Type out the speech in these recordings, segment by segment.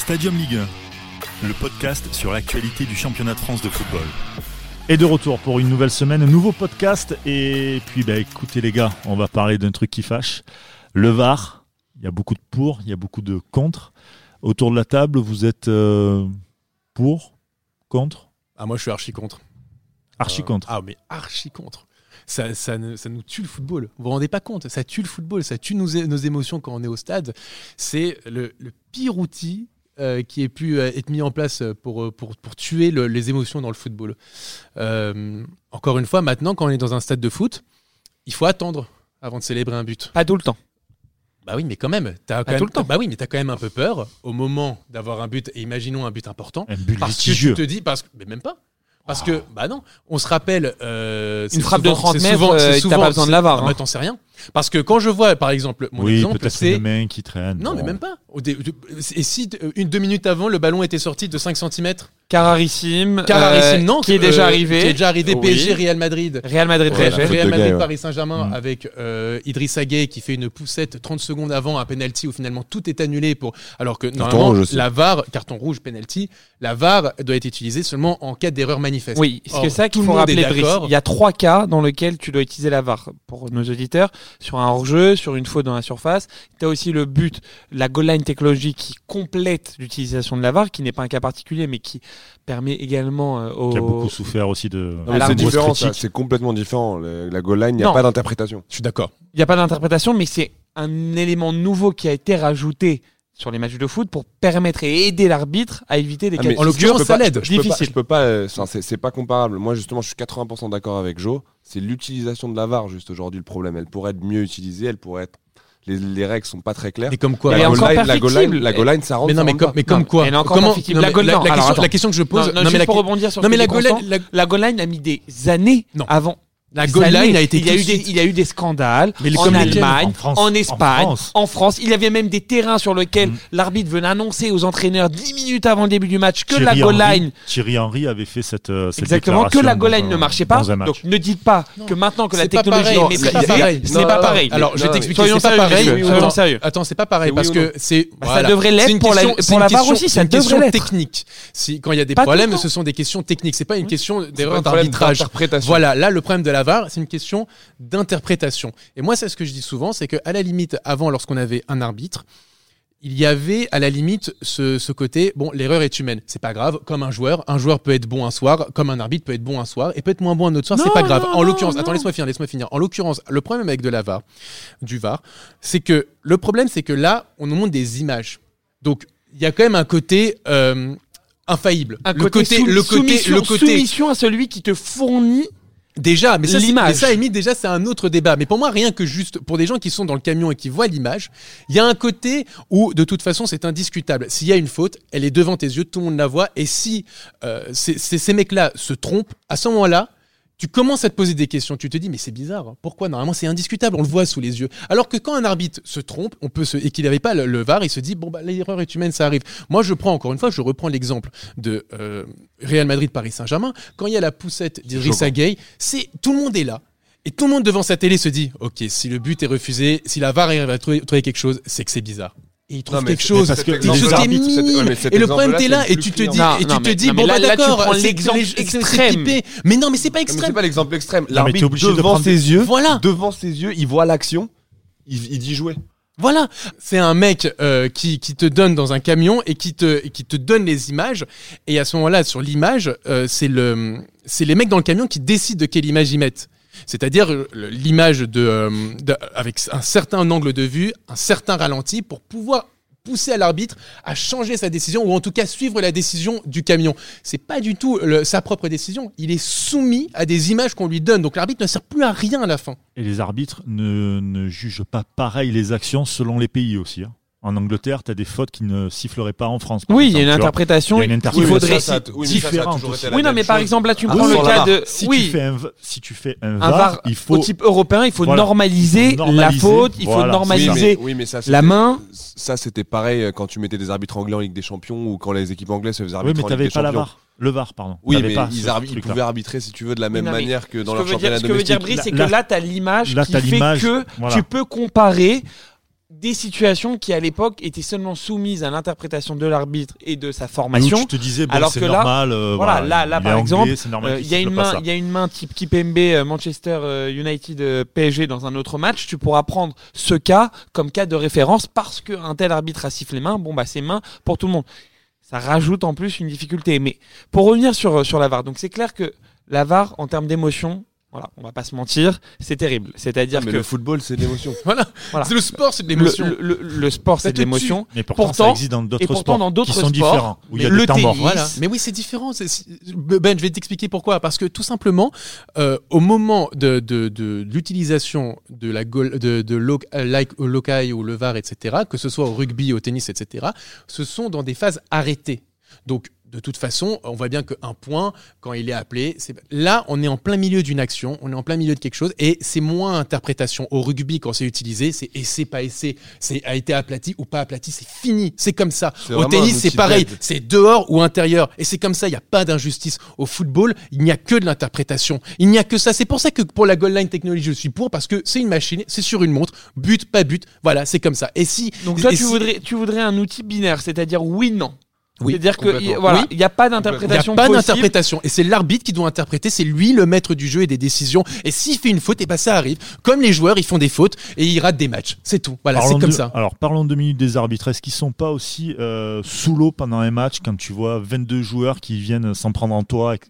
Stadium Ligue 1, le podcast sur l'actualité du championnat de France de football. Et de retour pour une nouvelle semaine, un nouveau podcast. Et puis, bah, écoutez les gars, on va parler d'un truc qui fâche. Le VAR, il y a beaucoup de pour, il y a beaucoup de contre. Autour de la table, vous êtes euh, pour, contre? Ah, moi, je suis archi contre. Archi Euh, contre. Ah, mais archi contre. Ça, ça, ça nous tue le football. Vous vous rendez pas compte? Ça tue le football, ça tue nos, nos émotions quand on est au stade. C'est le, le pire outil euh, qui ait pu euh, être mis en place pour, euh, pour, pour tuer le- les émotions dans le football. Euh, encore une fois, maintenant, quand on est dans un stade de foot, il faut attendre avant de célébrer un but. Pas tout le temps. Bah oui, mais quand même, t'as quand Pas même, tout le temps. bah oui, mais t'as quand même un peu peur au moment d'avoir un but. Et imaginons un but important, Un but parce que litigieux. tu te dis, parce que, mais même pas. Parce que, bah non, on se rappelle. euh, Une frappe de souvent- 30 c'est mètres, souvent- euh, t'as pas besoin de la VAR, Ah, hein. bah, t'en sais rien. Parce que quand je vois, par exemple, mon Oui, exemple, c'est. qui traîne. Non, mais même pas. Et si euh, une deux minutes avant, le ballon était sorti de 5 cm Carrarissime. Carrarissime, euh, non Qui est déjà euh, arrivé. Qui est déjà arrivé Oui. PSG Real Madrid. Real Madrid. Real de Madrid gars, ouais. Paris Saint-Germain Mm. avec euh, Idrissa Gueye qui fait une poussette 30 secondes avant un penalty où finalement tout est annulé pour alors que normalement rouge aussi. la VAR carton rouge penalty la VAR doit être utilisée seulement en cas d'erreur manifeste. Oui, c'est ça tout qu'il le faut rappeler, Brice. Il y a trois cas dans lesquels tu dois utiliser la VAR pour nos auditeurs. Sur un hors-jeu, sur une faute dans la surface. Tu as aussi le but, la goal line technologie qui complète l'utilisation de la VAR, qui n'est pas un cas particulier, mais qui permet également euh, au... Qui a beaucoup souffert aussi de. Alors, c'est différent, c'est complètement différent. Le- la goal line, il n'y a Non. pas d'interprétation. Je suis d'accord. Il n'y a pas d'interprétation, mais c'est un élément nouveau qui a été rajouté sur les matchs de foot pour permettre et aider l'arbitre à éviter des Ah, cas en l'occurrence, ça l'aide. Je peux pas- Difficile. Je peux pas, euh, enfin, c'est c'est pas comparable. Moi, justement, je suis 80% d'accord avec Joe. C'est l'utilisation de la VAR, juste aujourd'hui, le problème. Elle pourrait être mieux utilisée, elle pourrait être. Les, les règles sont pas très claires. Mais comme quoi la, goal line, la, goal line, perfectible. la goal line, ça rentre. Mais non, mais comme, pas. mais comme Non, quoi Comment non, La goal- la, non, la alors, question, la question que je pose. Non, non, non, mais la, pour rebondir sur non, ce mais que la goal line- la- la goal line a mis des années Non. avant. La goal line a été il y a, eu de des, il y a eu des scandales Mais en Allemagne, En en, France. En Espagne, France. en France. Il y avait même des terrains sur lesquels Mm. l'arbitre venait annoncer aux entraîneurs 10 minutes avant le début du match que la Thierry goal Henry- line Thierry Henry avait fait cette. euh, cette Exactement, que la goal dans line ne marchait pas. Donc ne dites pas que maintenant que la technologie est Non, maîtrisée, c'est pas pareil. c'est Non, pas non, pareil. Alors, je vais Non, t'expliquer. soyons C'est pas sérieux, Attends, sérieux. Attends, c'est pas pareil parce que non c'est. Bah, ça devrait l'être pour la- la VAR question- aussi, c'est une question technique. Si quand il y a des problèmes, ce sont des questions techniques. C'est pas une question d'erreur d'arbitrage. d'interprétation. Voilà, là, le problème de la VAR, c'est une question d'interprétation. Et moi, c'est ce que je dis souvent, c'est qu'à la limite, avant, lorsqu'on avait un arbitre, il y avait à la limite ce, ce côté, bon, l'erreur est humaine, c'est pas grave, comme un joueur, un joueur peut être bon un soir, comme un arbitre peut être bon un soir, et peut être moins bon un autre soir, c'est pas grave. non, en l'occurrence, attends, laisse-moi finir, laisse-moi finir. En l'occurrence, le problème avec de la VAR, du VAR, c'est que le problème, c'est que là, on nous montre des images. Donc, il y a quand même un côté euh, infaillible. Un le côté, sou- le côté, soumission, le côté, soumission à celui qui te fournit Déjà, mais ça, c'est- L'image. ça, Amy, déjà, c'est un autre débat. Mais pour moi, rien que juste pour des gens qui sont dans le camion et qui voient l'image, il y a un côté où, de toute façon, c'est indiscutable. S'il y a une faute, elle est devant tes yeux, tout le monde la voit. Et si euh, ces- ces ces mecs-là se trompent, à ce moment-là, tu commences à te poser des questions. Tu te dis, mais c'est bizarre. hein. Pourquoi? Normalement, c'est indiscutable. On le voit sous les yeux. Alors que quand un arbitre se trompe, on peut se, et qu'il n'avait pas le, le VAR, il se dit, bon, bah, l'erreur est humaine, ça arrive. Moi, je prends encore une fois, je reprends l'exemple de euh, Real Madrid-Paris Saint-Germain. Quand il y a la poussette d'Idrissa Gueye, c'est tout le monde est là. Et tout le monde devant sa télé se dit, ok, si le but est refusé, si la VAR arrive à trouver, trouver quelque chose, c'est que c'est bizarre. Et il trouve Non, quelque chose. parce que quelque chose qui est minime. et le problème, t'es là et tu te dis, Non, et non, tu te dis, bon, là- bah d'accord, l'exemple extrême. Mais non, mais c'est pas extrême. c'est pas l'exemple extrême. L'arbitre obligé de devant ses yeux, Voilà. devant ses yeux, il voit l'action, il, il dit jouer. Voilà, c'est un mec euh, qui, qui te donne dans un camion et qui te, qui te donne les images. Et à ce moment-là, sur l'image, euh, c'est le, c'est les mecs dans le camion qui décident de quelle image ils mettent. C'est-à-dire euh, l'image euh, avec un certain angle de vue, un certain ralenti pour pouvoir pousser à l'arbitre à changer sa décision ou en tout cas suivre la décision du camion. C'est pas du tout sa propre décision. Il est soumis à des images qu'on lui donne. Donc l'arbitre ne sert plus à rien à la fin. Et les arbitres ne, ne jugent pas pareil les actions selon les pays aussi. hein. En Angleterre, tu as des fautes qui ne siffleraient pas en France. Oui, il y a une interprétation. Il faudrait. ça, ça, oui, mais différente Oui, non, mais par chose. exemple, là, tu Ah, prends oui, le cas de. Si, oui, tu fais un, si tu fais un un VAR, VAR il au type européen, il faut Voilà. normaliser la faute, il faut. Oui, normaliser mais, oui, mais ça, la main. Ça, c'était pareil euh, quand tu mettais des arbitres anglais en Ligue des Champions ou quand les équipes anglaises se faisaient Oui, arbitrer mais en tu Ligue n'avais des pas la. VAR. Le VAR, pardon. Oui, T'avais mais pas ils, ils pouvaient arbitrer, si tu veux, de la même non, mais manière que dans leur dire, championnat ce que veut dire domestique. Brice, c'est que là, tu as l'image qui fait que voilà. tu peux comparer des situations qui à l'époque étaient seulement soumises à l'interprétation de l'arbitre et de sa Nous, formation. tu te disais, bon, Alors que là, normal. euh, voilà, là- là, par anglais, exemple, Euh, Il y a une main, il y a une main type Kipembe euh, Manchester United PSG dans un autre match. Tu pourras prendre ce cas comme cas de référence parce qu'un tel arbitre a sifflé main. Bon bah c'est main pour tout le monde. Ça rajoute en plus une difficulté. Mais pour revenir sur sur la VAR, donc c'est clair que la VAR en termes d'émotion, voilà, on va pas se mentir, c'est terrible. C'est-à-dire Ah, mais que le football, c'est de l'émotion. Voilà. Voilà. C'est le sport, c'est de le, l'émotion. le- le- le sport c'est de l'émotion. Mais pourtant, pourtant- ça existe dans d'autres pourtant, sports dans d'autres qui sont sports, différents, où il y a des le temps morts. tennis, Voilà. Mais oui, c'est différent. Ben, je vais t'expliquer pourquoi. Parce que tout simplement, euh, au moment de, de, de l'utilisation de la goal, de, de lo- euh, like, au lokai ou le VAR, etc., que ce soit au rugby, au tennis, etc., ce sont dans des phases arrêtées. Donc, de toute façon, on voit bien qu'un point, quand il est appelé, c'est là, on est en plein milieu d'une action, on est en plein milieu de quelque chose, et c'est moins interprétation. Au rugby, quand c'est utilisé, c'est essai, pas essai, c'est a été aplati ou pas aplati, c'est fini, c'est comme ça. C'est Au tennis, c'est pareil, d'aide. c'est dehors ou intérieur, et c'est comme ça, il n'y a pas d'injustice. Au football, il n'y a que de l'interprétation, il n'y a que ça. C'est pour ça que pour la goal line technology, je suis pour, parce que c'est une machine, c'est sur une montre, but, pas but, voilà, c'est comme ça. Et si, Donc toi tu si- voudrais tu voudrais un outil binaire, c'est-à-dire oui non. Oui, C'est-à-dire voilà, n'y a pas Il n'y d'interprétation a pas d'interprétation. Et c'est l'arbitre qui doit interpréter. C'est lui le maître du jeu et des décisions. Et s'il fait une faute, et ben ça arrive. Comme les joueurs, ils font des fautes et ils ratent des matchs. C'est tout. Voilà, c'est Parlons comme de- ça. Alors, parlons deux minutes des arbitres. Est-ce qu'ils sont pas aussi euh, sous l'eau pendant un match quand tu vois 22 joueurs qui viennent s'en prendre en toi et-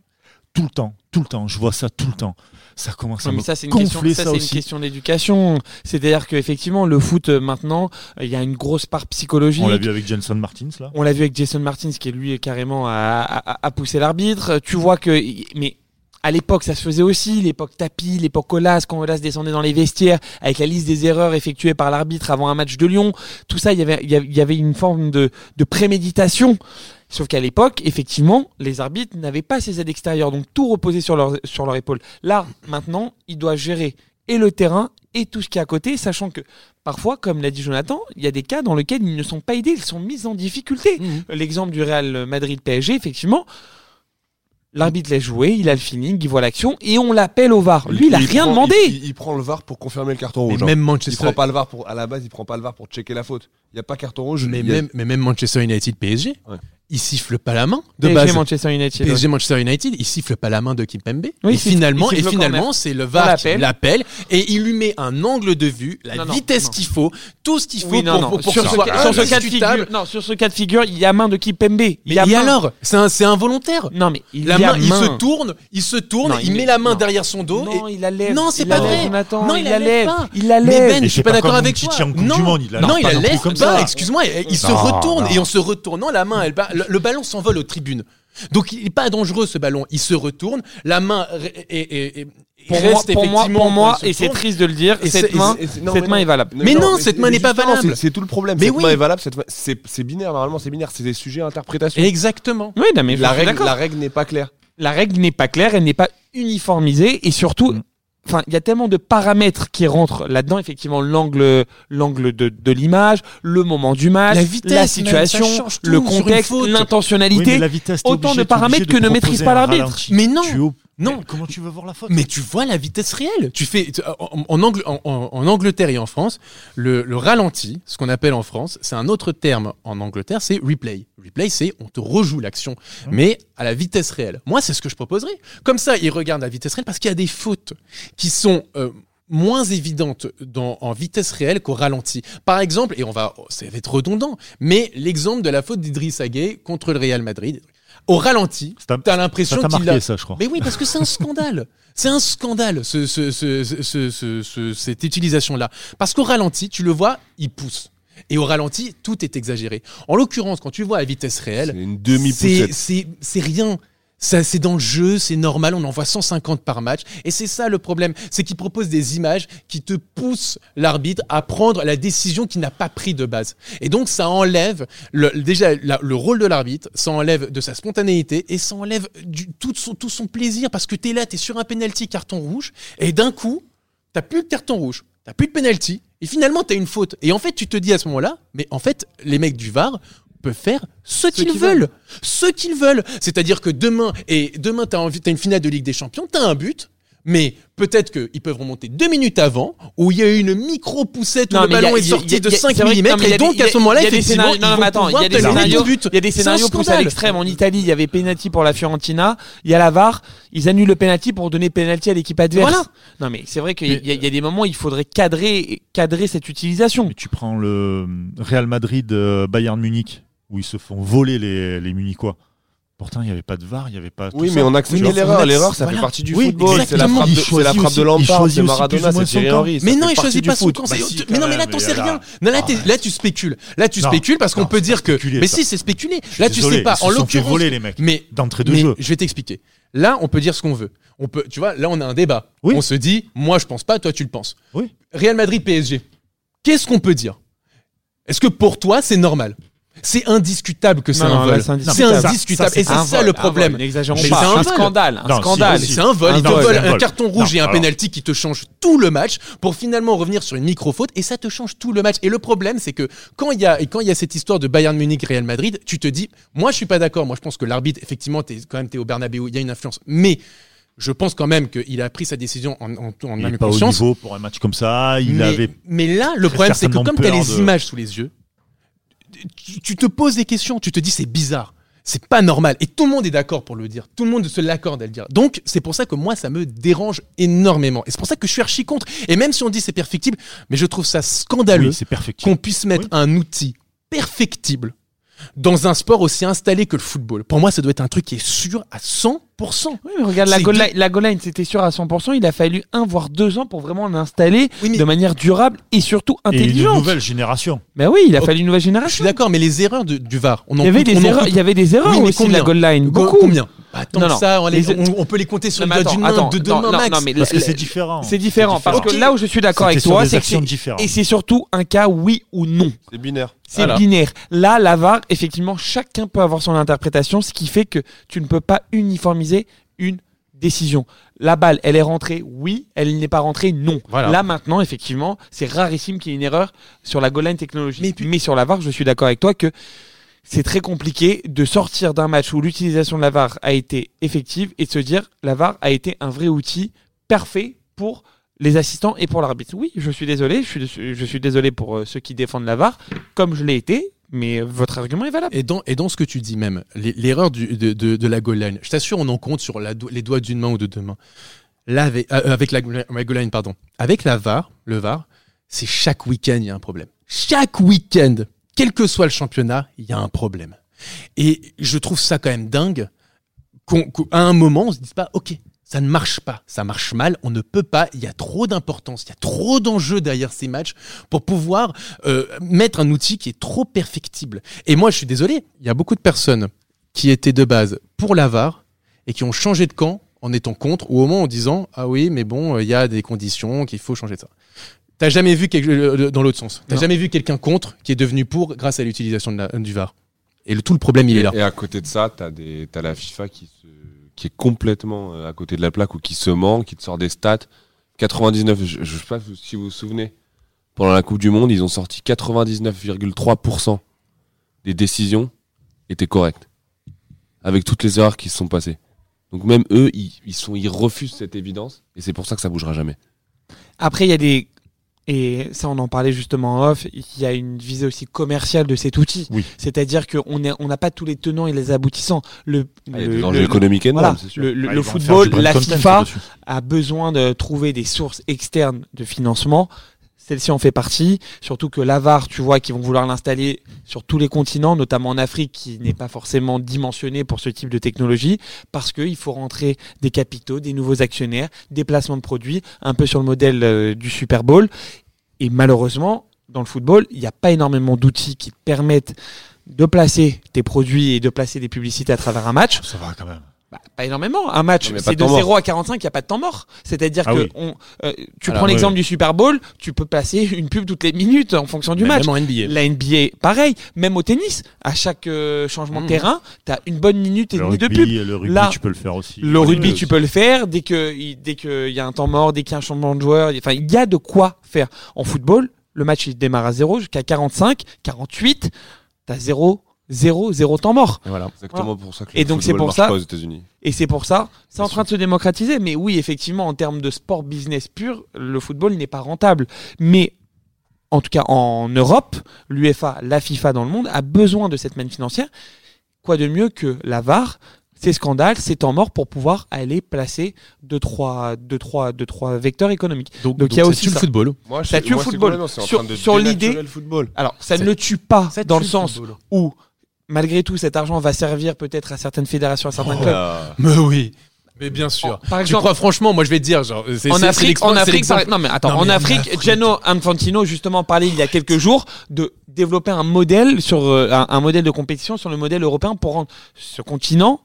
tout le temps, tout le temps. Je vois ça tout le temps. Ça commence à Non, mais ça c'est une question, ça, ça c'est une question d'éducation. C'est-à-dire qu'effectivement le foot euh, maintenant, euh, il y a une grosse part psychologique. On l'a vu avec Jenson Martins là. On l'a vu avec Jason Martins qui lui carrément a, a, a poussé l'arbitre. Tu vois que mais à l'époque, ça se faisait aussi, l'époque tapis, l'époque Olas, quand Olas descendait dans les vestiaires avec la liste des erreurs effectuées par l'arbitre avant un match de Lyon. Tout ça, il y avait, il y avait- il y avait une forme de, de préméditation. Sauf qu'à l'époque, effectivement, les arbitres n'avaient pas ces aides extérieures, donc tout reposait sur leur, sur leur épaule. Là, maintenant, ils doivent gérer et le terrain et tout ce qui est à côté, sachant que parfois, comme l'a dit Jonathan, il y a des cas dans lesquels ils ne sont pas aidés, ils sont mis en difficulté. Mhm. L'exemple du Real Madrid PSG, effectivement, l'arbitre laisse jouer, il a le feeling, il voit l'action et on l'appelle au VAR. Lui, il a rien prend- demandé. Il, il prend le VAR pour confirmer le carton Mais rouge. hein. même Il Manchester, prend pas le VAR pour, à la base, il prend pas le VAR pour checker la faute. Il y a pas carton rouge. mais il y a- même, mais même Manchester United PSG, Ouais. Il siffle pas la main de PSG base. Manchester United. PSG Manchester United, il siffle pas la main de Kimpembe. Oui, et finalement, et finalement, c'est le VAR qui l'appelle. et il lui met un angle de vue, la Non, non, vitesse qu'il faut, tout ce qu'il faut Oui, non, pour, non. pour, pour sur, ce, ce soit sur ce cas de figure, non, sur ce cas de figure, il y a main de Kipembe. Il Mais y a et main. alors? C'est un- c'est involontaire. Non, mais il La main, il se tourne, il se tourne, Non, il, il met la main derrière son dos. Non, et... il la lève. Non, c'est pas vrai. Non, il, la lève. Il la Mais lève. Ben, Et je suis pas d'accord avec toi. non, du Monde, il la non, lève il pas. Excuse-moi, il se retourne et en se retournant, la main, elle, bat- le, le ballon s'envole aux tribunes. Donc il est pas dangereux ce ballon. Il se retourne, la main ré- et, et- et- Pour reste moi, pour moi, pour et c'est triste de le dire, Et cette main, Et c'est- non, cette main non. est valable. Mais non, cette main n'est pas valable. c'est- tout le problème. Mais cette oui. main est valable. C'est binaire. Normalement, c'est binaire. C'est des sujets à interprétation. Exactement. Oui, non, mais la règle, la règle n'est pas claire. la règle n'est pas claire, elle n'est pas uniformisée et surtout, Mm. Enfin, il y a tellement de paramètres qui rentrent là-dedans. Effectivement, l'angle, l'angle de, de l'image, le moment du match, La vitesse, la situation, le contexte. Oui, l'intentionnalité. la vitesse, t'es autant obligé- de paramètres que ne maîtrise pas un l'arbitre. Mais non. Non. Mais Comment tu veux voir la faute Mais tu vois la vitesse réelle. Tu fais en, en Angl- en- en- en Angleterre et en France, le, le ralenti, ce qu'on appelle en France, c'est un autre terme en Angleterre, c'est replay. Replay, c'est on te rejoue l'action, mais à la vitesse réelle. Moi, c'est ce que je proposerais. Comme ça, ils regardent la vitesse réelle parce qu'il y a des fautes qui sont euh, moins évidentes dans, en vitesse réelle qu'au ralenti. Par exemple, et on va, ça va être redondant, mais l'exemple de la faute d'Idriss Gueye contre le Real Madrid. Au ralenti, t'as l'impression qu'il marqué a, ça, je crois. mais oui, parce que c'est un scandale. C'est un scandale, ce, ce, ce, ce- ce- ce- cette utilisation-là. Parce qu'au ralenti, tu le vois, il pousse. Et au ralenti, tout est exagéré. En l'occurrence, quand tu vois à vitesse réelle, c'est rien. C'est dans le jeu, c'est normal, on en voit 150 par match. Et c'est ça le problème, c'est qu'il propose des images qui te poussent l'arbitre à prendre la décision qu'il n'a pas pris de base. Et donc ça enlève déjà le rôle de l'arbitre, ça enlève de sa spontanéité et ça enlève du, tout, son, tout son plaisir parce que t'es là, t'es sur un penalty carton rouge et d'un coup, t'as plus de carton rouge, t'as plus de penalty et finalement t'as une faute. Et en fait, tu te dis à ce moment-là, mais en fait, les mecs du VAR peuvent faire ce qu'ils veulent. Ce qu'ils veulent. C'est-à-dire que demain, et demain, t'as envie, t'as une finale de Ligue des Champions, t'as un but. Mais peut-être qu'ils peuvent remonter deux minutes avant, où il y a eu une micro-poussette où Non, le a- ballon est sorti a- de c'est 5 vrai que- non, mm, y a et donc à ce moment-là, il y a des effectivement, il y a des scénarios, il y a des scénarios poussés à l'extrême. En Italie, il y avait penalty pour la Fiorentina. Il y a la VAR. Ils annulent le penalty pour donner penalty à l'équipe adverse. Voilà. Non, mais c'est vrai qu'il y, a- il y a des moments où il faudrait cadrer, cadrer cette utilisation. Mais tu prends le Real Madrid euh, Bayern Munich où ils se font voler les, les Munichois. Pourtant, il n'y avait pas de VAR, il n'y avait pas. tout Oui, ça. mais on accepte Oui, l'erreur. L'erreur, ça voilà. fait partie du Oui, football. C'est la frappe de, c'est la frappe de Lampard, c'est Maradona, c'est Thierry. Henry. Mais non, il choisit pas son camp. Bah si, mais non, mais là, t'en sais rien. Non, là, tu spécules. Là, tu spécules parce qu'on peut dire que. Mais si, c'est spéculer. Là, tu sais pas. En l'occurrence. voler, les mecs, Mais d'entrée de jeu. Je vais t'expliquer. Là, on peut dire ce qu'on veut. On peut, tu vois, là, on a un débat. On se dit, moi, je pense pas, toi, tu le penses. Oui. Real Madrid, PSG. Qu'est-ce qu'on peut dire? Est-ce que pour toi, c'est normal C'est indiscutable que c'est un vol. c'est indiscutable. Et c'est ça le problème. N'exagérons Mais pas. c'est un scandale. Un scandale. C'est un vol, Un il te vol, vole un carton rouge et un penalty qui te change tout le match pour finalement revenir sur une micro-faute et ça te change tout le match. Et le problème, c'est que quand il y a, et quand il y a cette histoire de Bayern Munich Real Madrid, tu te dis, moi je suis pas d'accord, moi je pense que l'arbitre, effectivement, t'es, quand même t'es au Bernabeu, il y a une influence. Mais je pense quand même qu'il a pris sa décision en, en, en Il âme pas au conscience. niveau pour un match comme ça. Il mais, avait. mais là, le problème, c'est que comme tu as les de- images sous les yeux, tu, tu te poses des questions, tu te dis c'est bizarre. C'est pas normal. Et tout le monde est d'accord pour le dire. Tout le monde se l'accorde à le dire. Donc, c'est pour ça que moi, ça me dérange énormément. Et c'est pour ça que je suis archi contre. Et même si on dit c'est perfectible, mais je trouve ça scandaleux Oui, qu'on puisse mettre Oui. un outil perfectible dans un sport aussi installé que le football. Pour moi, ça doit être un truc qui est sûr à 100%. Oui, mais regarde, la goal, line, la goal line, c'était sûr à 100%. Il a fallu un voire deux ans pour vraiment l'installer Oui, mais- de manière durable et surtout Et une intelligente. nouvelle génération. Mais oui, il a Ok. fallu une nouvelle Je suis génération. d'accord, mais les erreurs de- du VAR, on en Il y avait des erreurs, il y avait des erreurs Oui, mais aussi de la goal line. Co- Beaucoup. Combien Pas tant Non, que non. ça, on, les- Les- on- on peut les compter sur Non, le doigt d'une main, attends, de deux non, mains non, max. non, mais Parce que c'est différent. C'est différent parce que là où je suis d'accord avec sur toi, c'est et c'est surtout un cas oui ou non. C'est binaire. C'est Voilà. binaire. Là, la VAR, effectivement, chacun peut avoir son interprétation, ce qui fait que tu ne peux pas uniformiser une décision. La balle, elle est rentrée, oui. Elle n'est pas rentrée, non. Voilà. Là, maintenant, effectivement, c'est rarissime qu'il y ait une erreur sur la goal line technologique. Mais Mais, sur la VAR, je suis d'accord avec toi que c'est très compliqué de sortir d'un match où l'utilisation de la VAR a été effective et de se dire la VAR a été un vrai outil parfait pour les assistants et pour l'arbitre. Oui, je suis désolé, je suis, désolé pour euh, ceux qui défendent la VAR, comme je l'ai été, mais euh, votre argument est valable. Et dans, et dans ce que tu dis même, l'erreur de, de, la goal line, je t'assure, on en compte sur les doigts d'une main ou de deux mains. Avec, euh, avec la, la goal line, pardon. Avec la VAR, le VAR, c'est chaque week-end, il y a un problème. Chaque week-end, quel que soit le championnat, il y a un problème. Et je trouve ça quand même dingue qu'à un moment, on se dise pas, OK, ça ne marche pas, ça marche mal, on ne peut pas, il y a trop d'importance, il y a trop d'enjeux derrière ces matchs pour pouvoir euh, mettre un outil qui est trop perfectible. Et moi, je suis désolé, il y a beaucoup de personnes qui étaient de base pour la VAR et qui ont changé de camp en étant contre ou au moins en disant ah oui mais bon il y a des conditions qu'il faut changer de ça. T'as jamais vu quelque, dans l'autre sens. T'as jamais vu quelqu'un contre qui est devenu pour grâce à l'utilisation de la- du VAR. Et le, tout le problème il est là. Et à côté de ça, t'as des, la FIFA qui se, qui est complètement euh, à côté de la plaque ou qui se ment, qui te sort des stats. 99, je, je sais pas si vous vous souvenez. Pendant la Coupe du Monde, ils ont sorti 99,3% des décisions étaient correctes. Avec toutes les erreurs qui se sont passées. Donc même eux, ils, ils sont, ils refusent cette évidence. Et c'est pour ça que ça bougera jamais. Après, il y a des. Et ça, on en parlait justement en off. Il y a une visée aussi commerciale de cet outil. Oui. C'est-à-dire qu'on n'a on n'a pas tous les tenants et les aboutissants. Le, Ah, le- le- économiques énormes, voilà, c'est sûr. le, le- Ah, le football, la FIFA a besoin de trouver des sources externes de financement. Celle-ci en fait partie, surtout que l'AVAR, tu vois, qui vont vouloir l'installer sur tous les continents, notamment en Afrique, qui n'est pas forcément dimensionné pour ce type de technologie, parce qu'il faut rentrer des capitaux, des nouveaux actionnaires, des placements de produits, un peu sur le modèle euh, du Super Bowl. Et malheureusement, dans le football, il n'y a pas énormément d'outils qui te permettent de placer tes produits et de placer des publicités à travers un match. Ça va quand même. Bah, pas énormément. Un match, c'est de de temps 0 à 45, il n'y a pas de temps mort. C'est-à-dire Ah que oui. on, euh, tu Alors, prends l'exemple du Super Bowl, tu peux passer une pub toutes les minutes en fonction du Mais match. Même en NBA. La NBA, pareil. Même au tennis, à chaque euh, changement de Mhm. terrain, tu as une bonne minute et Le demie de pub. rugby, le rugby, Là, tu peux le faire aussi. Le Oui, rugby, tu peux le faire dès que il- dès qu'il y a un temps mort, dès qu'il y a un changement de joueur. Enfin, il y a de quoi faire. En football, le match il démarre à 0 jusqu'à 45, 48, t'as 0, zéro, zéro temps mort. Voilà. Exactement pour ça que Et le donc, c'est pour ça- pas aux États-Unis. Et c'est pour ça, c'est en train de se démocratiser. Mais oui, effectivement, en termes de sport business pur, le football n'est pas rentable. Mais en tout cas, en Europe, l'UEFA, la FIFA dans le monde a besoin de cette manne financière. Quoi de mieux que la VAR, ces scandales, ces temps morts pour pouvoir aller placer deux, trois, deux, trois, deux, trois vecteurs économiques. Donc, Donc, il y a ça aussi tue le ça. football. Moi, Ça je- tue le moi, c'est football. complètement- c'est en Sur- train de sur l'idée- le. Alors, ça Ça- ne le tue pas Ça dans tue le sens football. où, malgré tout, cet argent va servir peut-être à certaines fédérations, à certains Oh. clubs. Mais oui. Mais bien sûr. Par Tu exemple, crois franchement, moi je vais te dire, genre, c'est en Afrique, en Afrique, par- non mais attends, Non, en mais en Afrique, Afrique. Gianno Infantino justement parlait il y a quelques jours de développer un modèle sur euh, un, un modèle de compétition sur le modèle européen pour rendre ce continent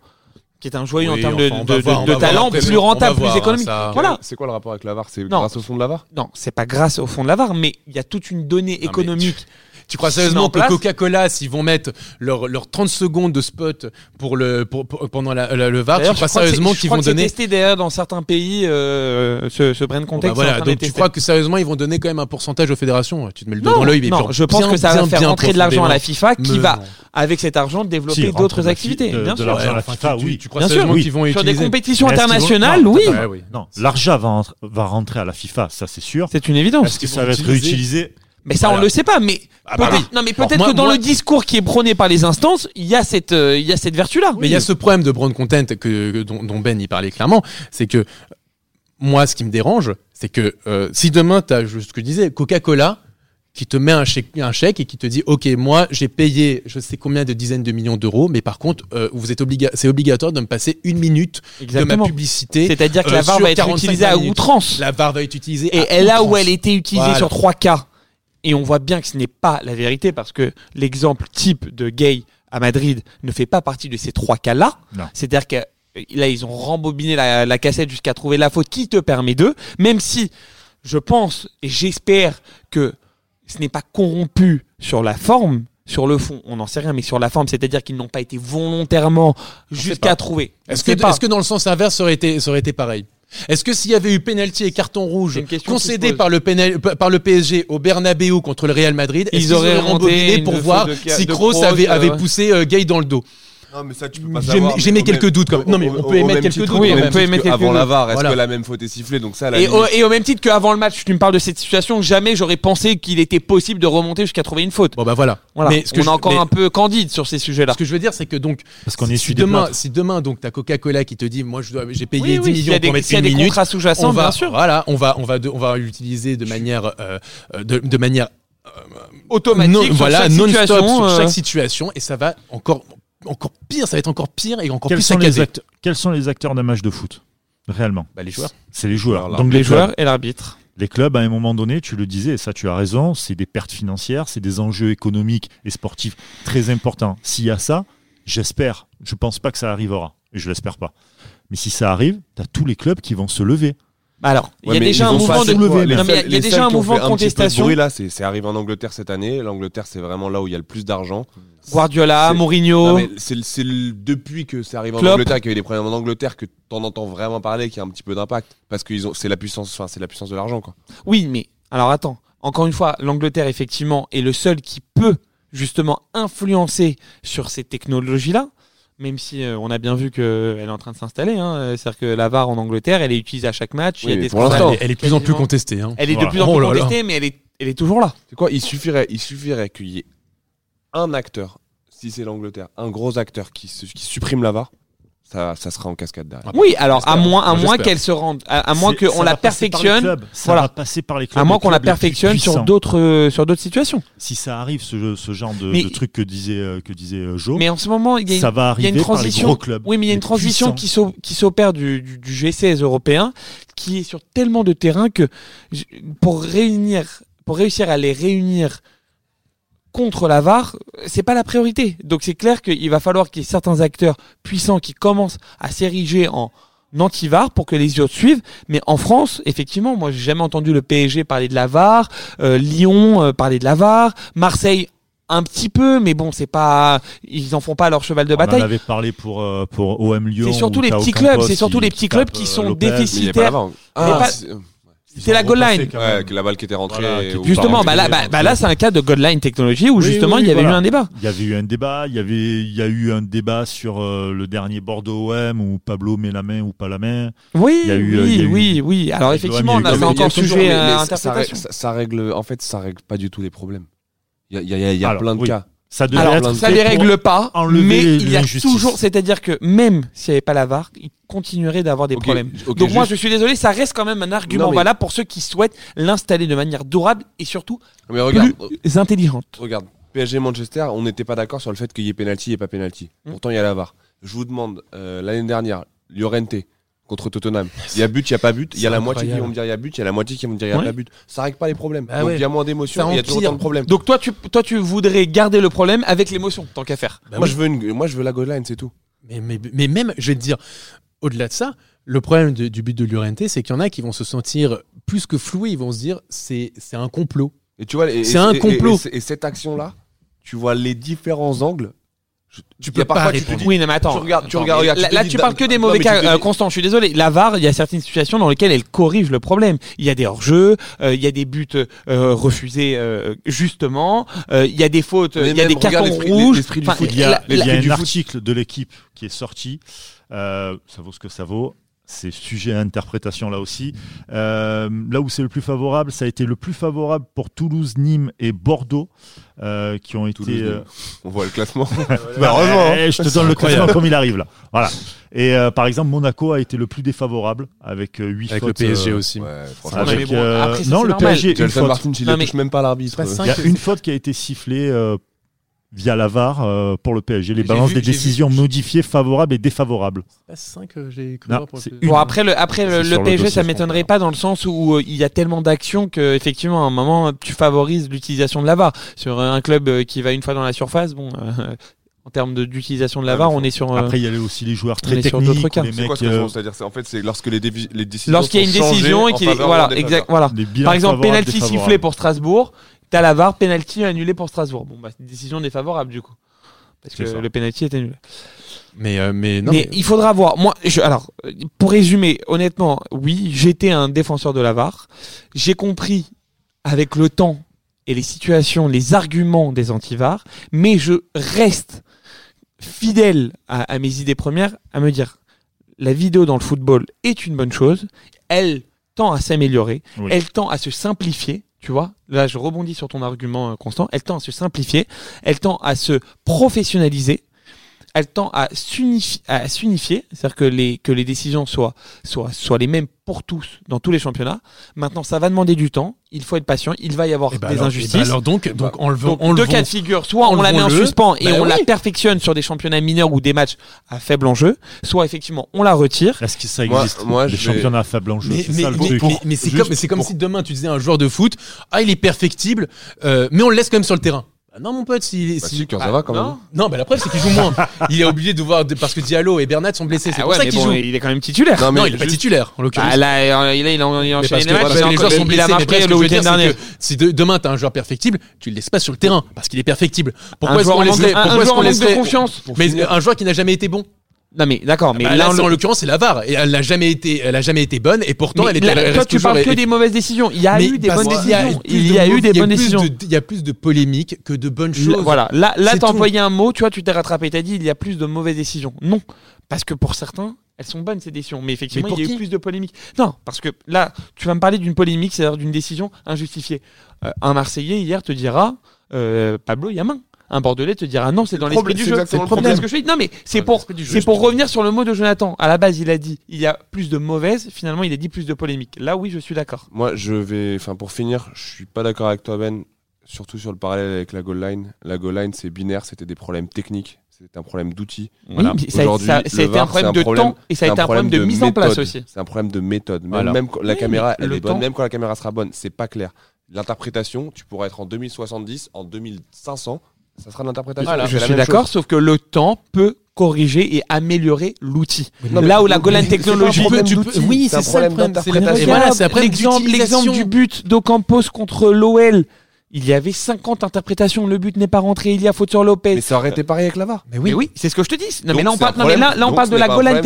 qui est un joyau Oui, en termes de, enfin, voir, talent après, plus on rentable, voir, plus hein, économique. ça- Voilà. C'est quoi le rapport avec la VAR C'est Non. grâce au fond de la VAR Non, c'est pas grâce au fond de la VAR, mais il y a toute une donnée économique. Tu crois sérieusement en que. Coca-Cola, s'ils vont mettre leurs leur 30 secondes de spot pour le, pour, pour- pendant la, la- le VAR, tu crois sérieusement qu'ils vont donner. testé d'ailleurs dans certains pays euh, ce, ce brain Bon, context. bah est en voilà, train donc tu crois que sérieusement ils vont donner quand même un pourcentage aux fédérations Tu te mets le doigt non, dans l'œil, mais non, genre je pense bien, que ça va bien, faire bien rentrer de l'argent à la FIFA qui va, avec cet argent, développer d'autres activités. bien de sûr. l'argent à la Ouais, enfin, FIFA, tu- oui. Tu crois Bien sûr, sérieusement qu'ils vont Sur des compétitions internationales, oui. attends, Ouais, oui. Non, l'argent va, rentrer- va rentrer à la FIFA, ça c'est sûr. C'est une évidence. Est-ce que ça va être réutilisé Mais ça, on le sait pas. Mais Ah bah oui. non, mais Bon, peut-être moi- que dans moi- le discours qui est prôné par les instances, il y a cette, euh, il y a cette vertu-là. Mais il y a ce problème de brand content que, que- dont, dont Ben y parlait clairement, c'est que moi, ce qui me dérange, c'est que euh, si demain tu as ce que je disais, Coca-Cola qui te met un chèque, un chèque et qui te dit, ok, moi j'ai payé, je sais combien de dizaines de millions d'euros, mais par contre, euh, vous êtes obliga c'est obligatoire de me passer une minute de ma publicité. C'est-à-dire que euh, la VAR sur va être 45 utilisée à minutes. outrance. La VAR va être utilisée. Et à et là où outrance. elle était utilisée Voilà. sur trois cas, et on voit bien que ce n'est pas la vérité parce que l'exemple type de Gay à Madrid ne fait pas partie de ces trois cas-là. C'est-à-dire que là, ils ont rembobiné la, la cassette jusqu'à trouver la faute qui te permet d'eux, même si je pense et j'espère que ce n'est pas corrompu sur la forme. Sur le fond, on n'en sait rien, mais sur la forme, c'est-à-dire qu'ils n'ont pas été volontairement jusqu'à trouver. Est-ce que, que dans le sens inverse, ça aurait été, ça aurait été pareil? Est-ce que s'il y avait eu pénalty et carton rouge concédé par le, pénal- par le PSG au Bernabeu contre le Real Madrid, Ils auraient rembobiné pour voir si Kroos avait, euh, avait poussé euh, Gay dans le dos? Non, mais ça, tu peux J'ai pas mis- savoir. j'ai mais mis au quelques même- doutes quand même. Non, mais on peut émettre quelques doutes Oui, on peut émettre que quelques Avant la. VAR, est-ce Voilà. que la même faute est sifflée Donc ça, la Et au, et au même titre qu'avant le match, tu me parles de cette situation, jamais j'aurais pensé qu'il était possible de remonter jusqu'à trouver une faute. Bon bah voilà. Voilà. Mais ce que on je- est encore mais- un peu candide sur ces sujets-là. Ce que je veux dire, c'est que donc, Parce qu'on si, essuie si demain, si demain donc t'as Coca-Cola qui te dit, moi je dois- j'ai payé Oui, 10 oui, s'il y millions pour mettre s'il y a une des minute, contrats on sous-jacents, va, bien sûr. voilà, on va, on va, on va l'utiliser de manière, euh, euh, de, manière Automatique, non, sur voilà, non-stop sur euh, chaque situation, et ça va encore, encore pire, ça va être encore pire et encore Quels plus sont, les saccadé. acteurs, quels sont les acteurs d'un match de foot Réellement? Bah, les joueurs. C'est les joueurs. Alors, Donc les les joueurs et l'arbitre. Les clubs, à un moment donné, tu le disais, et ça tu as raison, c'est des pertes financières, c'est des enjeux économiques et sportifs très importants. S'il y a ça, j'espère, je pense pas que ça arrivera, et je l'espère pas. Mais si ça arrive, tu as tous les clubs qui vont se lever. Bah Alors, il y a déjà un mouvement de. Non, mais y a- y a déjà un mouvement contestation. bruit, là, c'est arrivé en Angleterre cette année. L'Angleterre, c'est vraiment là où il y a le plus d'argent. Guardiola, Mourinho. C'est depuis que c'est arrivé en. Angleterre, qu'il y a eu des problèmes en Angleterre, que t'en entends vraiment parler, qu'il y a un petit peu d'impact. Parce que c'est la puissance, enfin, c'est la puissance de l'argent, quoi. Oui, mais alors attends. Encore une fois, l'Angleterre, effectivement, est le seul qui peut justement influencer sur ces technologies-là. Même si euh, on a bien vu qu'elle est en train de s'installer. Hein. C'est-à-dire que la VAR en Angleterre, elle est utilisée à chaque match. il y a Oui, des mais pour scandales. l'instant. Elle, est- elle est de plus en plus contestée. Hein. Elle est de plus en Oh plus là. contestée, mais elle est, elle est toujours là. C'est quoi Il suffirait, il suffirait qu'il y ait un acteur, si c'est l'Angleterre, un gros acteur qui, qui supprime la VAR, ça, ça sera en cascade derrière. Ah Oui, alors à moins, à Moi, moins qu'elle se rende, à, à moins qu'on la perfectionne. Ça voilà. va passer par les clubs. à moins qu'on la perfectionne sur d'autres, euh, sur d'autres situations. Si ça arrive, ce, ce genre de, Mais- de truc que disait, euh, que disait euh, Joe, Mais en ce moment, il y a une, ça va il y a arriver une par les transition. gros clubs. Oui, mais il y a une transition puissants. qui s'o- qui s'opère du, du, du G16 européen, qui est sur tellement de terrain que pour réunir, pour réussir à les réunir contre la VAR, c'est pas la priorité. Donc c'est clair qu'il va falloir qu'il y ait certains acteurs puissants qui commencent à s'ériger en anti-VAR pour que les autres suivent. Mais en France, effectivement, moi j'ai jamais entendu le PSG parler de la VAR, euh, Lyon euh, parler de la VAR, Marseille un petit peu, mais bon, c'est pas, ils en font pas leur cheval de On en bataille. avait parlé pour, euh, pour OM Lyon. C'est surtout les petits clubs, c'est surtout qui- les petits clubs qui euh, sont Lopez. déficitaires. Mais c'est- la goal line. Ouais, que la balle qui était rentrée. Voilà, qui- Justement, bah là, bah, bah là, c'est un cas de goal line technologie où Oui, justement oui, il y avait voilà. eu un débat. Il y avait eu un débat, il y avait, il y a eu un débat sur euh, le dernier Bordeaux OM où Pablo met la main ou pas la main. Oui, Il y a eu, oui, euh, il y a eu- oui, oui. Alors effectivement, là, c'est encore toujours- sujet à mais ça- ça, interprétation. ça- ça règle, en fait, ça règle pas du tout les problèmes. Il y a, il y a- il y a Alors, plein de oui. cas. Ça devait Alors, être ça les règle pas, mais il y a toujours, c'est-à-dire que même s'il n'y avait pas la VAR, il continuerait d'avoir des problèmes. Donc moi, je suis désolé, ça reste quand même un argument Non, mais- valable pour ceux qui souhaitent l'installer de manière durable et surtout Mais regarde, plus intelligente. regarde, PSG Manchester, on n'était pas d'accord sur le fait qu'il y ait penalty et pas penalty. Hmm. Pourtant, il y a la VAR. Je vous demande, euh, l'année dernière, Llorente contre Tottenham. Il y a but, il y a pas but. Il y a la moitié qui vont me dire il y a but, il y a la moitié qui vont me dire il y a Ouais. pas but. Ça règle pas les problèmes. Ah Donc ouais. il y a moins d'émotions, Ça il y a toujours autant de problèmes. Donc toi, tu, toi, tu voudrais garder le problème avec l'émotion, tant qu'à faire. Bah moi, oui. je veux une, moi, je veux la goal line, c'est tout. Mais, mais, mais même, je vais te dire, au-delà de ça, le problème de- du but de l'Urente, c'est qu'il y en a qui vont se sentir plus que floués, ils vont se dire c'est un complot. Et tu vois, C'est un et- complot. Et, et cette action-là, tu vois les différents angles. Tu peux pas tu te répondre. dis, Oui, non, mais attends. Tu regardes- tu Attends, regardes- mais regarde, Là, tu te là, dis- tu parles que des mauvais cas. Euh, Constant, je suis désolé. La VAR, il y a certaines situations dans lesquelles elle corrige le problème. Il y a des hors-jeux, euh, il y a des buts euh, refusés euh, justement, euh, il y a des fautes, Mais il y a des cartons rouges. l'esprit du Enfin, foot, Il y a, la- il y a la- un article de l'équipe qui est sorti. euh, ça vaut ce que ça vaut. C'est sujet à interprétation là aussi. Euh, là où c'est le plus favorable, ça a été le plus favorable pour Toulouse, Nîmes et Bordeaux, euh, qui ont été. Euh. On voit le classement. bah, heureusement, hein. eh, je te donne le classement comme il arrive là. Voilà. Et euh, par exemple, Monaco a été le plus défavorable avec 8 Avec fautes. le PSG euh, aussi. Ouais, Avec, bon, euh, après, ça, non, le normal. PSG, une faute. Martin, il Non, ne mais- touche même pas l'arbitre. Euh. Il y a une faute qui a été sifflée euh, via la VAR euh, pour le PSG. Les J'ai balances vu- des j'ai vu- décisions modifiées favorables et défavorables. Pas 5, j'ai cru Non, voir pour le c'est PSG. une. Bon après le après le, C'est le sur le PSG ça m'étonnerait pas dans le sens où euh, il y a tellement d'actions que effectivement à un moment tu favorises l'utilisation de la VAR sur un club euh, qui va une fois dans la surface bon euh, en termes de- d'utilisation de la Ouais, VAR on est sur euh, Après, il y avait aussi les joueurs très on est sur d'autres techniques, cas. les C'est mecs, quoi ce euh, raison C'est-à-dire, c'est en fait, c'est lorsque les, les décisions lorsqu'il y a une décision et qu'il voilà exact voilà par exemple penalty sifflé pour Strasbourg t'as la VAR penalty annulé pour Strasbourg bon bah c'est une décision défavorable du coup parce que ça. le penalty est annulé Mais, euh, mais non. mais, il faudra voir. Moi, je, alors, pour résumer, honnêtement, oui, j'étais un défenseur de la VAR. J'ai compris avec le temps et les situations, les arguments des anti-VAR, mais je reste fidèle à, à mes idées premières, à me dire la vidéo dans le football est une bonne chose. Elle tend à s'améliorer. Oui. Elle tend à se simplifier. Tu vois, là je rebondis sur ton argument euh, constant. Elle tend à se simplifier. Elle tend à se professionnaliser elle tend à s'unifier, à s'unifier, c'est-à-dire que les que les décisions soient soient soient les mêmes pour tous dans tous les championnats. Maintenant, ça va demander du temps. Il faut être patient. Il va y avoir Eh ben des alors- eh injustices. ben alors donc, donc enlevons, Donc, deux cas de figure. Soit on la met en suspens et Bah on la perfectionne sur des championnats mineurs ou des matchs à faible enjeu. Soit effectivement on la retire. Est-ce que ça existe moi, Des vais- championnats à faible enjeu? Mais, c'est mais- ça le mais- truc. mais- mais c'est Juste comme, mais c'est comme pour- si demain tu disais à un joueur de foot, ah il est perfectible, euh, mais on le laisse quand même sur le terrain. Bah non mon pote, s'il Bah si- si, Kurzawa, quand même. non non, bah la preuve c'est qu'il joue moins. il est obligé de voir de- parce que Diallo et Bernat sont blessés. C'est Ah pour ouais, ça mais qu'il bon, joue. il est quand même titulaire. Non, mais non, il est pas juste- titulaire en l'occurrence. Bah, là, euh, il a, il a, il a Mais enchaîné parce les que, matchs. parce il que a les encore- joueurs sont il a blessés, marqué ce que le je veux dire, week-end c'est dernier. que si de- demain t'as un joueur perfectible, tu le laisses pas sur le terrain parce qu'il est perfectible. Pourquoi Un est-ce joueur qu'on en manque de- laisserait un- un pourquoi est-ce joueur qu'on en manque de laisserait- confiance. Mais un joueur qui n'a jamais été bon. Non mais d'accord, mais Bah, là, en l'occurrence, c'est la VAR et elle n'a jamais été, elle a jamais été bonne et pourtant mais elle était. là, elle toi, tu parles que et- des mauvaises décisions. Il y a Mais eu des bonnes décisions. Il y a eu des bonnes décisions. de- Il y a plus de polémiques que de bonnes choses. Voilà, là, là t'as envoyé un mot, tu vois, tu t'es rattrapé, t'as dit il y a plus de mauvaises décisions. Non, parce que pour certains, elles sont bonnes ces décisions, mais effectivement, Mais il y a eu plus de polémiques. Non, parce que là, tu vas me parler d'une polémique, c'est-à-dire d'une décision injustifiée. Euh, un Marseillais hier te dira, euh, Pablo, il y a main. Un Bordelais te dira non, c'est dans l'esprit du jeu. C'est le problème. problème. ce que je fais. Non, mais c'est pour, c'est revenir sur le mot de Jonathan. À la base, il a dit il y a plus de mauvaises. Finalement, il a dit plus de polémiques. Là, oui, je suis d'accord. Moi, je vais. Enfin, pour finir, je suis pas d'accord avec toi, Ben. Surtout sur le parallèle avec la goal line. La goal line, c'est binaire. C'était des problèmes techniques. C'était un problème d'outils. Oui, ça, a été un problème de problème- temps et ça a été un problème de, mise en place aussi. C'est un problème de méthode. Même, Voilà. même quand la Oui, caméra, elle le est bonne. Même quand la caméra sera bonne, c'est pas clair. L'interprétation, tu pourras être en 2070, en 2500, ça sera l'interprétation. Voilà, je suis d'accord, sauf que le temps peut corriger et améliorer l'outil. Non, Là où la un technologie problème tu peux- oui, c'est ça le problème. Et voilà, c'est l'exemple, l'exemple du but d'Ocampos contre l'OL. Il y avait 50 interprétations, le but n'est pas rentré, il y a faute sur Lopez. Mais ça aurait été pareil avec la VAR. Mais Mais oui. oui, c'est ce que je te dis. Non, mais là on parle, non, mais là, là, on parle de la pas un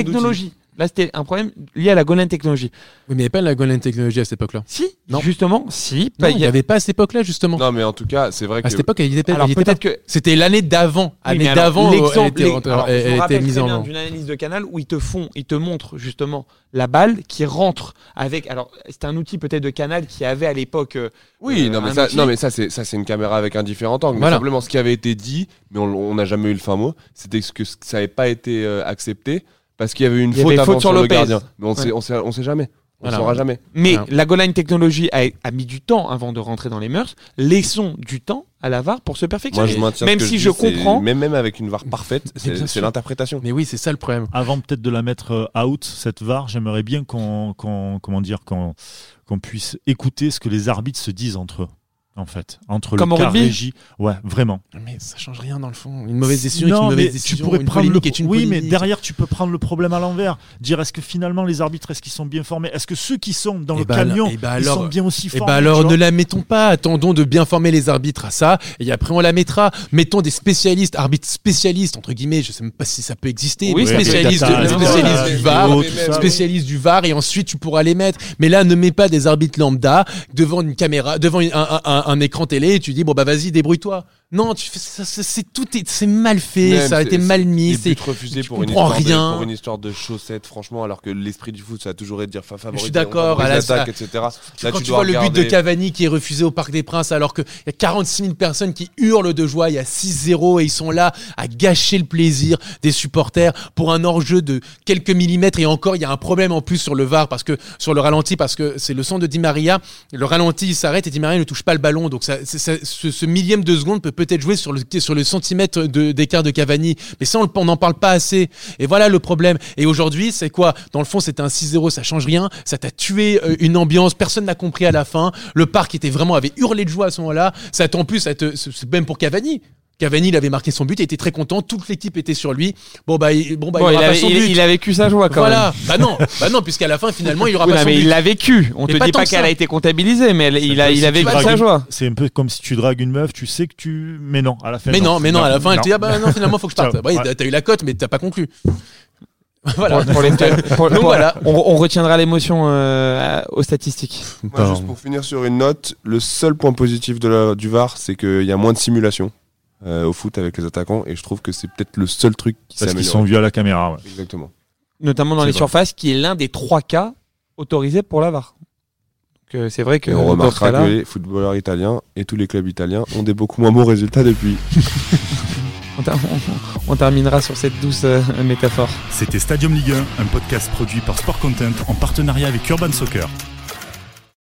Là, c'était un problème lié à la goal line technology. Oui, mais il n'y avait pas la goal line technology à cette époque-là. Si, Non. justement, si. Non, il n'y avait pas à cette époque-là, justement. Non, mais en tout cas, c'est vrai À que. cette époque, elle y était, pas. peut-être que C'était l'année d'avant. Oui, Année mais alors, d'avant, elle l'exemple, était, mise en d'une analyse de canal où ils te font, ils te montrent justement la balle qui rentre avec. Alors c'était un outil peut-être de canal qui avait à l'époque. euh, Oui, euh, non, mais ça, outil. non, mais ça, c'est, ça, c'est une caméra avec un différent angle. Mais Voilà. simplement, ce qui avait été dit, mais on on n'a jamais eu le fin mot, c'était que ça n'avait pas été euh, accepté parce qu'il y avait une faute avait avant faute sur, le Lopez. gardien. Mais on Ouais. sait, on sait, on sait jamais. On Voilà. saura jamais. Mais Voilà. la goal line technology a, a mis du temps avant de rentrer dans les mœurs. Laissons du temps à la VAR pour se Moi, perfectionner. je maintiens Même si je comprends. Même, même avec une VAR parfaite, c'est, l'interprétation. Mais oui, c'est ça le problème. Avant peut-être de la mettre euh, out, cette VAR, j'aimerais bien qu'on, qu'on- comment dire, qu'on, qu'on puisse écouter ce que les arbitres se disent entre eux. En fait, entre Comme le rugby régie, ouais, vraiment. Mais ça change rien dans le fond. Une mauvaise décision est une mauvaise mais décision. tu pourrais une prendre le polémique est une oui, mais derrière tu peux prendre le problème à l'envers. Dire est-ce que finalement les arbitres est-ce qu'ils sont bien formés? Est-ce que ceux qui sont dans Eh le bah, camion eh bah ils alors- sont bien aussi Eh formés ben alors tu vois? ne la mettons pas, attendons de bien former les arbitres à ça, et après on la mettra. Mettons des spécialistes, arbitres spécialistes, entre guillemets, je sais même pas si ça peut exister, Oui, spécialistes, spécialistes du VAR, spécialistes du VAR, et ensuite tu pourras les mettre. Mais là, ne mets pas des arbitres lambda devant une caméra, devant un, un- écran télé, et tu dis bon bah vas-y débrouille-toi. Non, tu fais ça, c'est tout, est- c'est mal fait, Même, ça a été mal mis, c'est tu pour une, histoire rien. De, pour une histoire de chaussettes, franchement, alors que l'esprit du foot, ça a toujours été de dire fa- favoriser, Je suis d'accord, à la- l'attaque, etc. Là, quand tu, vois le but de Cavani qui est refusé au Parc des Princes alors qu'il y a 46 000 personnes qui hurlent de joie, il y a 6-0 et ils sont là à gâcher le plaisir des supporters pour un hors-jeu de quelques millimètres. Et encore il y a un problème en plus sur le VAR parce que sur le ralenti parce que c'est le son de Di Maria, le ralenti il s'arrête et Di Maria ne touche pas le ballon. Donc ça- ce, ce millième de seconde peut peut-être jouer sur le sur le centimètre d'écart de, Cavani. Mais ça on n'en parle pas assez. Et voilà le problème. Et aujourd'hui c'est quoi? Dans le fond c'était un 6-0 ça change rien. Ça t'a tué euh, une ambiance. Personne n'a compris à la fin. Le parc était vraiment avait hurlé de joie à ce moment-là. Ça en plus ça te même pour Cavani Cavani, il avait marqué son but, il était très content, toute l'équipe était sur lui. Bon bah, il, bon bah, Bon, il il, aura pas avait, son il- but. il a vécu sa joie quand voilà. Bah non, bah non, puisqu'à la fin finalement il aura même. Oui, pas non, son mais but. il l'a vécu. On Mais te pas dit pas que qu'elle a été comptabilisée, mais elle- il a, il si a vécu sa une- joie. C'est un peu comme si tu dragues une meuf, tu sais que tu. Mais non, à la fin. Mais non, mais non, à la fin elle non. te dit ah bah non finalement faut que je parte. Ciao. Ouais, t'as- eu la cote mais t'as pas conclu. voilà. Pour- pour les- pour- Donc voilà. On, on retiendra l'émotion euh, aux statistiques. Moi, juste pour finir sur une note, le seul point positif de la- du VAR, c'est qu'il y a moins de simulation euh, au foot avec les attaquants, et je trouve que c'est peut-être le seul truc qui Parce qu'ils sont vus à la caméra. ouais. Exactement. Notamment dans les vrai. surfaces, qui est l'un des trois cas autorisés pour la VAR. Donc euh, c'est vrai que Et on remarquera que les footballeurs italiens et tous les clubs italiens ont des beaucoup moins bons résultats depuis. on, ter- on- on terminera sur cette douce euh, métaphore. C'était Stadium Ligue 1, un podcast produit par Sport Content en partenariat avec Urban Soccer.